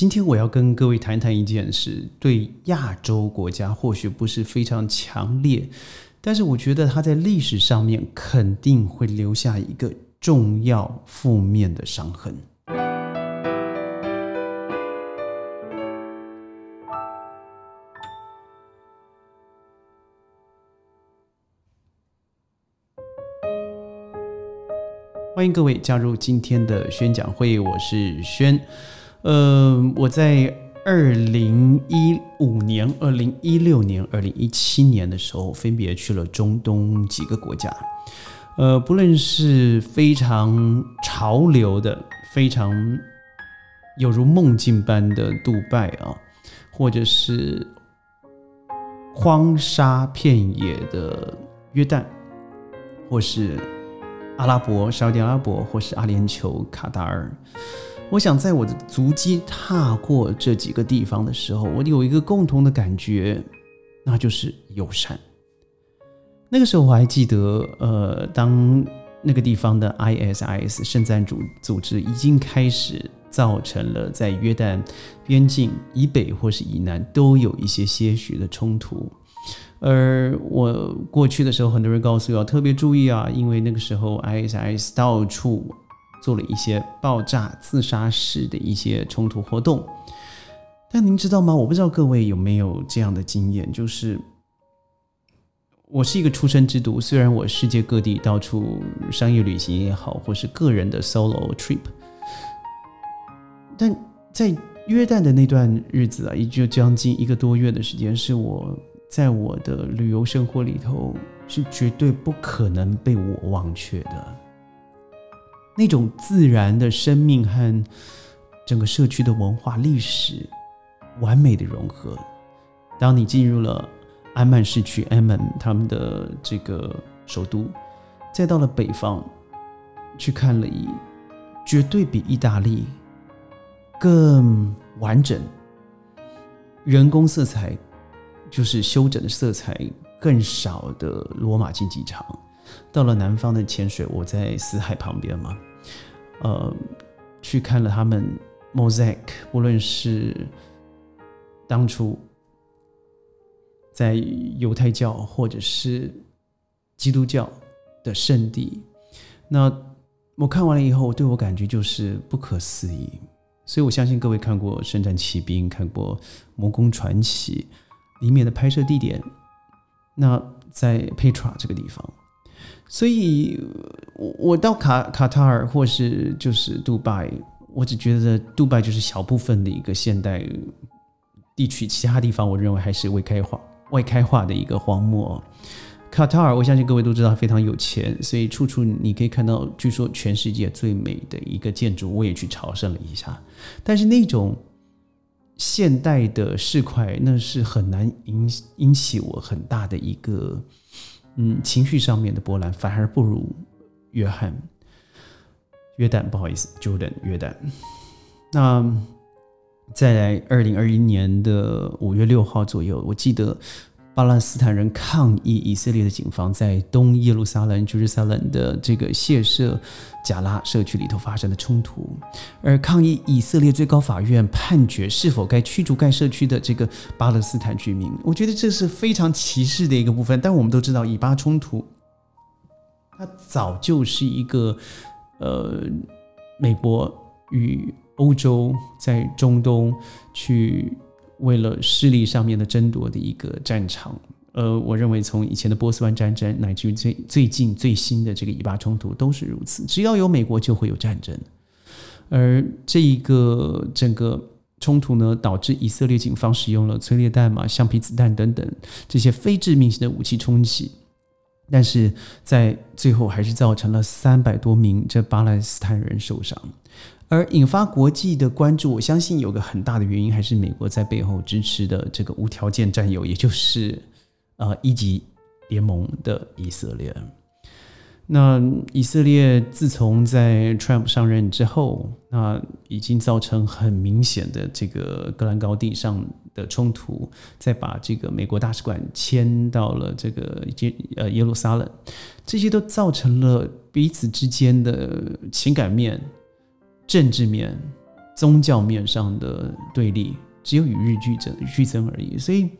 今天我要跟各位谈谈一件事，对亚洲国家或许不是非常强烈，但是我觉得它在历史上面肯定会留下一个重要负面的伤痕。欢迎各位加入今天的宣讲会，我是轩。呃，我在二零一五年、二零一六年、二零一七年的时候，分别去了中东几个国家。呃，不论是非常潮流的、非常有如梦境般的杜拜啊，或者是荒沙遍野的约旦，或是。阿拉伯、沙特阿拉伯，或是阿联酋、卡达尔，我想在我的足迹踏过这几个地方的时候，我有一个共同的感觉，那就是友善。那个时候我还记得，呃，当那个地方的 ISIS 圣战组组织已经开始造成了在约旦边境以北或是以南都有一些些许的冲突。而我过去的时候，很多人告诉我要特别注意啊，因为那个时候 ISIS 到处做了一些爆炸、自杀式的一些冲突活动。但您知道吗？我不知道各位有没有这样的经验，就是我是一个出生之犊，虽然我世界各地到处商业旅行也好，或是个人的 solo trip，但在约旦的那段日子啊，也就将近一个多月的时间，是我。在我的旅游生活里头，是绝对不可能被我忘却的。那种自然的生命和整个社区的文化历史完美的融合。当你进入了安曼市区 a m 他们的这个首都，再到了北方去看了一，绝对比意大利更完整，人工色彩。就是修整的色彩更少的罗马竞技场，到了南方的潜水，我在死海旁边嘛，呃，去看了他们 mosaic，不论是当初在犹太教或者是基督教的圣地，那我看完了以后，对我感觉就是不可思议。所以我相信各位看过《圣战骑兵》，看过《魔宫传奇》。里面的拍摄地点，那在 Petra 这个地方，所以我我到卡卡塔尔或是就是杜拜，我只觉得杜拜就是小部分的一个现代地区，其他地方我认为还是未开化、未开化的一个荒漠。卡塔尔，我相信各位都知道非常有钱，所以处处你可以看到，据说全世界最美的一个建筑，我也去朝圣了一下，但是那种。现代的市侩，那是很难引引起我很大的一个嗯情绪上面的波澜，反而不如约翰约旦，不好意思，Jordan 约旦。那再来二零二一年的五月六号左右，我记得。巴勒斯坦人抗议以色列的警方在东耶路撒冷 （Jerusalem） 的这个谢舍贾拉社区里头发生的冲突，而抗议以色列最高法院判决是否该驱逐该社区的这个巴勒斯坦居民，我觉得这是非常歧视的一个部分。但我们都知道，以巴冲突它早就是一个呃，美国与欧洲在中东去。为了势力上面的争夺的一个战场，呃，我认为从以前的波斯湾战争，乃至于最最近最新的这个以巴冲突都是如此。只要有美国，就会有战争。而这一个整个冲突呢，导致以色列警方使用了催泪弹嘛、橡皮子弹等等这些非致命性的武器冲击，但是在最后还是造成了三百多名这巴勒斯坦人受伤。而引发国际的关注，我相信有个很大的原因，还是美国在背后支持的这个无条件战友，也就是呃一级联盟的以色列。那以色列自从在 Trump 上任之后，那已经造成很明显的这个戈兰高地上的冲突，再把这个美国大使馆迁到了这个耶呃耶路撒冷，这些都造成了彼此之间的情感面。政治面宗教面上的对立，只有与日俱增俱增而已。所以，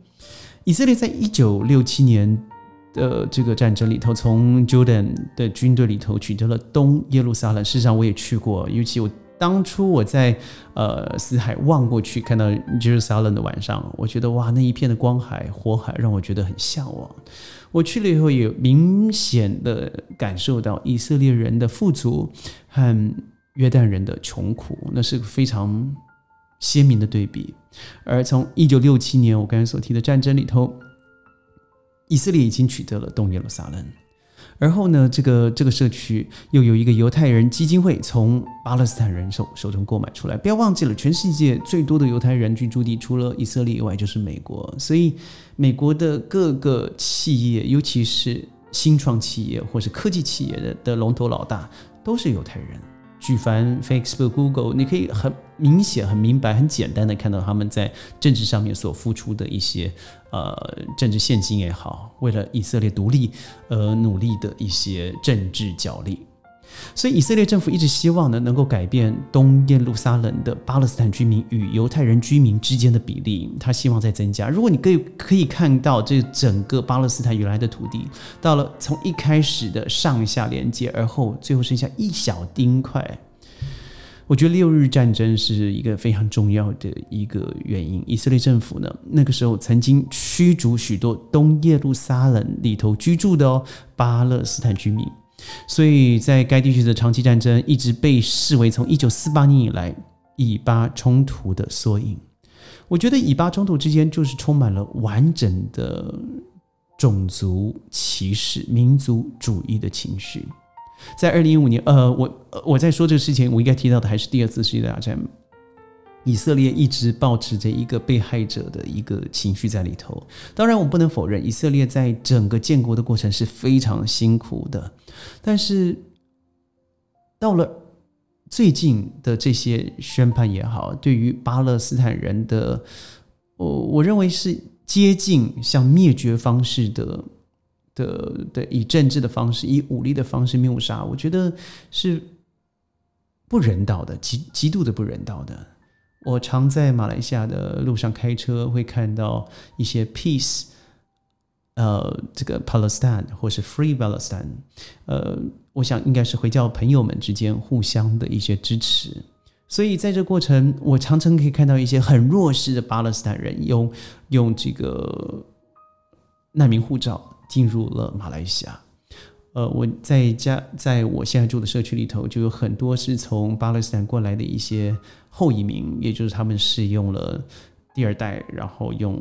以色列在一九六七年的这个战争里头，从 Jordan 的军队里头取得了东耶路撒冷。事实上，我也去过，尤其我。当初我在呃死海望过去，看到 Jerusalem 的晚上，我觉得哇，那一片的光海、火海，让我觉得很向往。我去了以后，也明显的感受到以色列人的富足和约旦人的穷苦，那是个非常鲜明的对比。而从一九六七年我刚才所提的战争里头，以色列已经取得了东耶路撒冷。而后呢，这个这个社区又有一个犹太人基金会从巴勒斯坦人手手中购买出来。不要忘记了，全世界最多的犹太人居住地除了以色列以外就是美国。所以，美国的各个企业，尤其是新创企业或是科技企业的的龙头老大，都是犹太人。举凡 Facebook、Google，你可以很明显、很明白、很简单的看到他们在政治上面所付出的一些呃政治现金也好，为了以色列独立而努力的一些政治角力。所以，以色列政府一直希望呢，能够改变东耶路撒冷的巴勒斯坦居民与犹太人居民之间的比例。他希望在增加。如果你可以可以看到这整个巴勒斯坦原来的土地，到了从一开始的上下连接，而后最后剩下一小丁块。我觉得六日战争是一个非常重要的一个原因。以色列政府呢，那个时候曾经驱逐许多东耶路撒冷里头居住的哦巴勒斯坦居民。所以在该地区的长期战争一直被视为从一九四八年以来以巴冲突的缩影。我觉得以巴冲突之间就是充满了完整的种族歧视、民族主义的情绪。在二零一五年，呃，我我在说这个事情，我应该提到的还是第二次世界大战。以色列一直保持着一个被害者的一个情绪在里头。当然，我不能否认以色列在整个建国的过程是非常辛苦的。但是，到了最近的这些宣判也好，对于巴勒斯坦人的，我我认为是接近像灭绝方式的的的，以政治的方式、以武力的方式谬杀，我觉得是不人道的，极极度的不人道的。我常在马来西亚的路上开车，会看到一些 peace，呃，这个 Palestine 或是 Free Palestine，呃，我想应该是回教朋友们之间互相的一些支持。所以在这过程，我常常可以看到一些很弱势的巴勒斯坦人用用这个难民护照进入了马来西亚。呃，我在家，在我现在住的社区里头，就有很多是从巴勒斯坦过来的一些后移民，也就是他们是用了第二代，然后用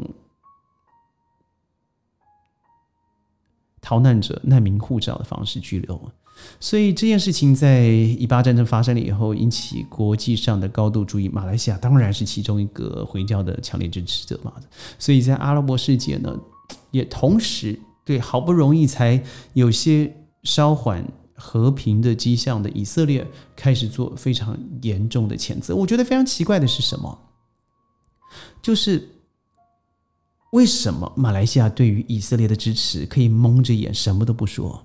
逃难者难民护照的方式居留。所以这件事情在以巴战争发生了以后，引起国际上的高度注意。马来西亚当然是其中一个回教的强烈支持者嘛。所以在阿拉伯世界呢，也同时。对，好不容易才有些稍缓和平的迹象的以色列，开始做非常严重的谴责。我觉得非常奇怪的是什么？就是为什么马来西亚对于以色列的支持可以蒙着眼什么都不说？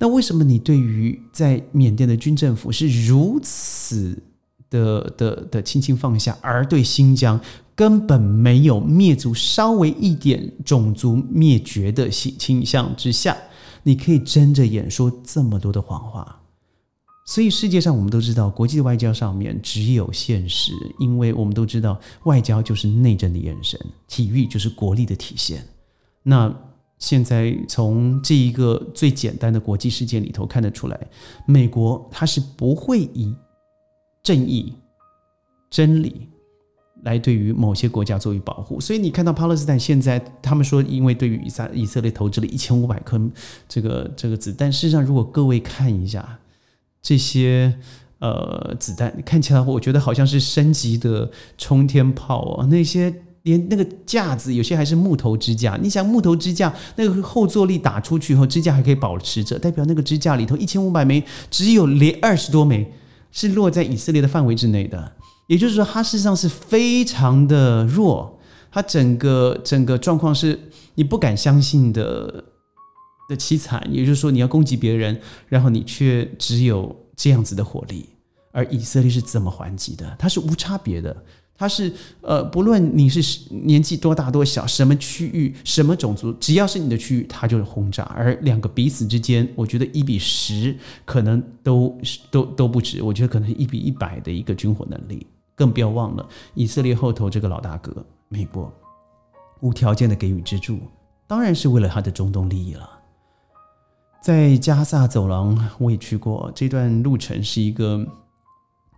那为什么你对于在缅甸的军政府是如此的的的轻轻放下，而对新疆？根本没有灭族，稍微一点种族灭绝的倾倾向之下，你可以睁着眼说这么多的谎话。所以世界上我们都知道，国际外交上面只有现实，因为我们都知道，外交就是内政的眼神，体育就是国力的体现。那现在从这一个最简单的国际事件里头看得出来，美国它是不会以正义、真理。来对于某些国家作为保护，所以你看到巴勒斯坦现在，他们说因为对于以撒以色列投掷了一千五百颗这个这个子弹，事实上如果各位看一下这些呃子弹，看起来我觉得好像是升级的冲天炮哦，那些连那个架子有些还是木头支架，你想木头支架那个后坐力打出去以后，支架还可以保持着，代表那个支架里头一千五百枚只有连二十多枚是落在以色列的范围之内的。也就是说，它事实上是非常的弱，它整个整个状况是你不敢相信的的凄惨。也就是说，你要攻击别人，然后你却只有这样子的火力，而以色列是怎么还击的？它是无差别的，它是呃，不论你是年纪多大多小，什么区域、什么种族，只要是你的区域，它就是轰炸。而两个彼此之间，我觉得一比十可能都都都不止，我觉得可能一比一百的一个军火能力。更不要忘了以色列后头这个老大哥美国，无条件的给予资助，当然是为了他的中东利益了。在加萨走廊，我也去过，这段路程是一个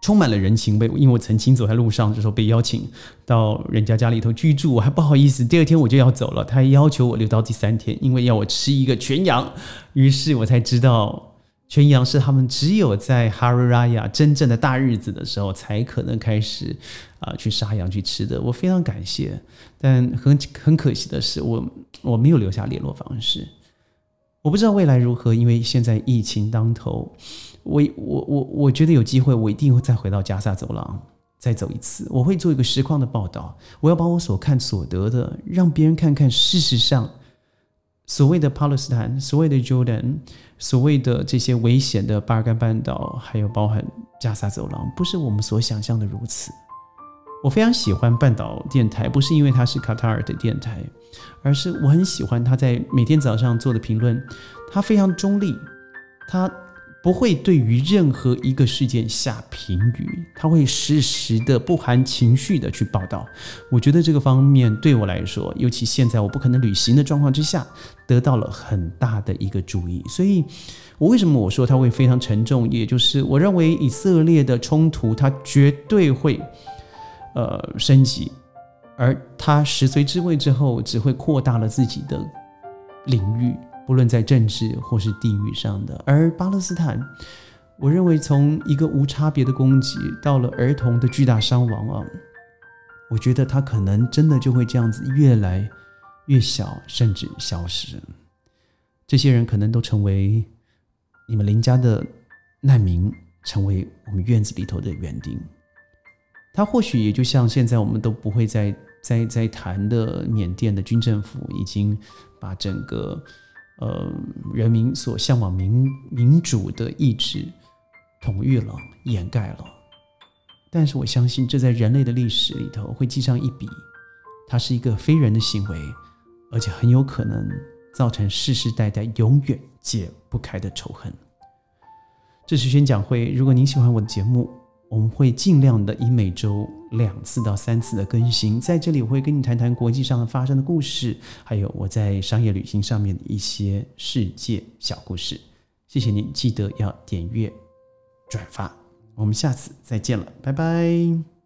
充满了人情味。因为我曾经走在路上的时候被邀请到人家家里头居住，我还不好意思，第二天我就要走了，他还要求我留到第三天，因为要我吃一个全羊，于是我才知道。全羊是他们只有在哈瑞拉亚真正的大日子的时候才可能开始啊去杀羊去吃的。我非常感谢，但很很可惜的是，我我没有留下联络方式。我不知道未来如何，因为现在疫情当头。我我我我觉得有机会，我一定会再回到加萨走廊再走一次。我会做一个实况的报道，我要把我所看所得的，让别人看看事实上。所谓的巴勒斯坦，所谓的 Jordan，所谓的这些危险的巴尔干半岛，还有包含加沙走廊，不是我们所想象的如此。我非常喜欢半岛电台，不是因为它是卡塔尔的电台，而是我很喜欢他在每天早上做的评论，他非常中立，他。不会对于任何一个事件下评语，他会实时的不含情绪的去报道。我觉得这个方面对我来说，尤其现在我不可能旅行的状况之下，得到了很大的一个注意。所以，我为什么我说他会非常沉重？也就是我认为以色列的冲突，它绝对会呃升级，而他十岁之位之后，只会扩大了自己的领域。不论在政治或是地域上的，而巴勒斯坦，我认为从一个无差别的攻击到了儿童的巨大伤亡啊，我觉得他可能真的就会这样子越来越小，甚至消失。这些人可能都成为你们邻家的难民，成为我们院子里头的园丁。他或许也就像现在我们都不会再再、再谈的缅甸的军政府，已经把整个。呃，人民所向往民民主的意志统御了、掩盖了，但是我相信这在人类的历史里头会记上一笔，它是一个非人的行为，而且很有可能造成世世代代永远解不开的仇恨。这是宣讲会，如果您喜欢我的节目。我们会尽量的以每周两次到三次的更新，在这里我会跟你谈谈国际上发生的故事，还有我在商业旅行上面的一些世界小故事。谢谢您，记得要点阅、转发，我们下次再见了，拜拜。